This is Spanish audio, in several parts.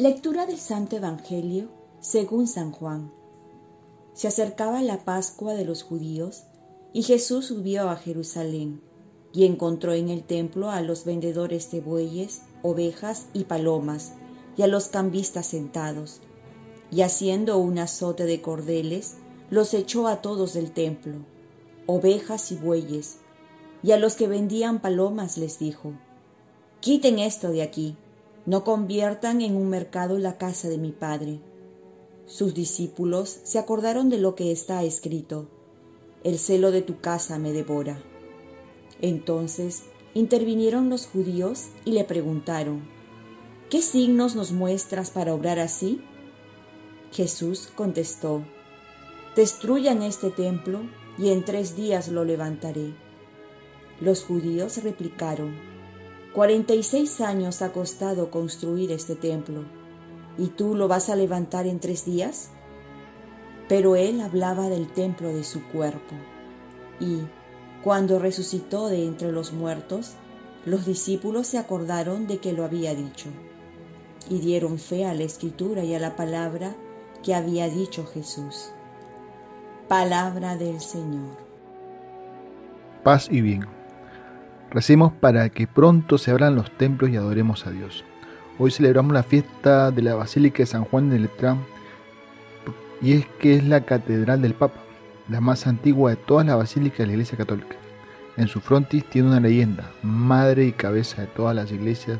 Lectura del Santo Evangelio según San Juan. Se acercaba la Pascua de los judíos y Jesús subió a Jerusalén y encontró en el templo a los vendedores de bueyes, ovejas y palomas y a los cambistas sentados. Y haciendo un azote de cordeles, los echó a todos del templo, ovejas y bueyes, y a los que vendían palomas les dijo, Quiten esto de aquí no conviertan en un mercado la casa de mi Padre. Sus discípulos se acordaron de lo que está escrito, el celo de tu casa me devora. Entonces intervinieron los judíos y le preguntaron, ¿qué signos nos muestras para obrar así? Jesús contestó, destruyan este templo y en tres días lo levantaré. Los judíos replicaron, 46 años ha costado construir este templo, ¿y tú lo vas a levantar en tres días? Pero él hablaba del templo de su cuerpo, y cuando resucitó de entre los muertos, los discípulos se acordaron de que lo había dicho, y dieron fe a la escritura y a la palabra que había dicho Jesús. Palabra del Señor. Paz y bien. Recemos para que pronto se abran los templos y adoremos a Dios. Hoy celebramos la fiesta de la Basílica de San Juan de Letrán y es que es la catedral del Papa, la más antigua de todas las basílicas de la Iglesia Católica. En su frontis tiene una leyenda, madre y cabeza de todas las iglesias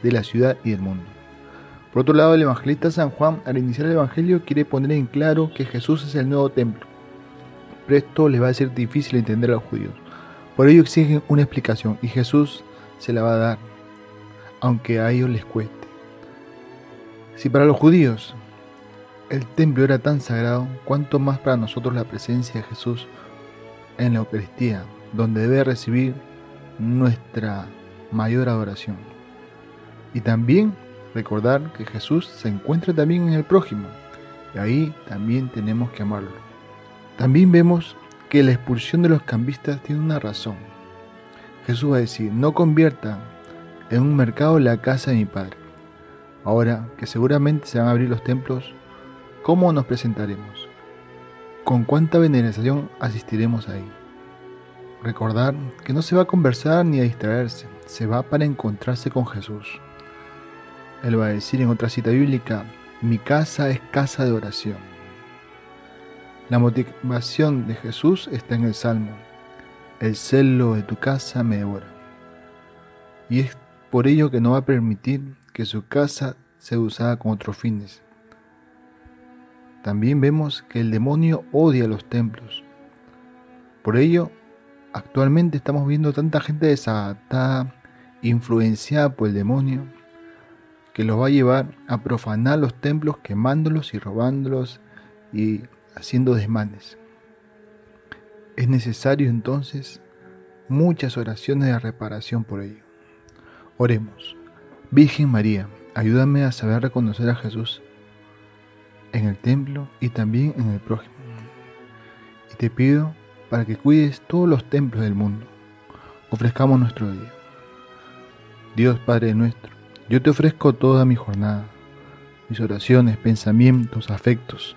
de la ciudad y del mundo. Por otro lado, el evangelista San Juan, al iniciar el Evangelio, quiere poner en claro que Jesús es el nuevo templo. Pero esto les va a ser difícil entender a los judíos por ello exigen una explicación y Jesús se la va a dar, aunque a ellos les cueste. Si para los judíos el templo era tan sagrado, cuánto más para nosotros la presencia de Jesús en la Eucaristía, donde debe recibir nuestra mayor adoración. Y también recordar que Jesús se encuentra también en el prójimo, y ahí también tenemos que amarlo. También vemos que la expulsión de los cambistas tiene una razón. Jesús va a decir, no convierta en un mercado la casa de mi Padre. Ahora que seguramente se van a abrir los templos, ¿cómo nos presentaremos? ¿Con cuánta veneración asistiremos ahí? Recordar que no se va a conversar ni a distraerse, se va para encontrarse con Jesús. Él va a decir en otra cita bíblica, mi casa es casa de oración. La motivación de Jesús está en el Salmo. El celo de tu casa me devora. Y es por ello que no va a permitir que su casa sea usada con otros fines. También vemos que el demonio odia los templos. Por ello, actualmente estamos viendo tanta gente desadaptada, influenciada por el demonio, que los va a llevar a profanar los templos quemándolos y robándolos y haciendo desmanes. Es necesario entonces muchas oraciones de reparación por ello. Oremos. Virgen María, ayúdame a saber reconocer a Jesús en el templo y también en el prójimo. Y te pido para que cuides todos los templos del mundo. Ofrezcamos nuestro día. Dios Padre nuestro, yo te ofrezco toda mi jornada, mis oraciones, pensamientos, afectos,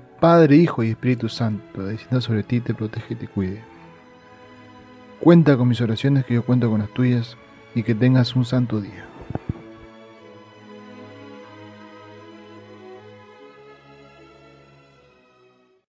Padre, Hijo y Espíritu Santo, descienda sobre ti, te protege y te cuide. Cuenta con mis oraciones que yo cuento con las tuyas y que tengas un santo día.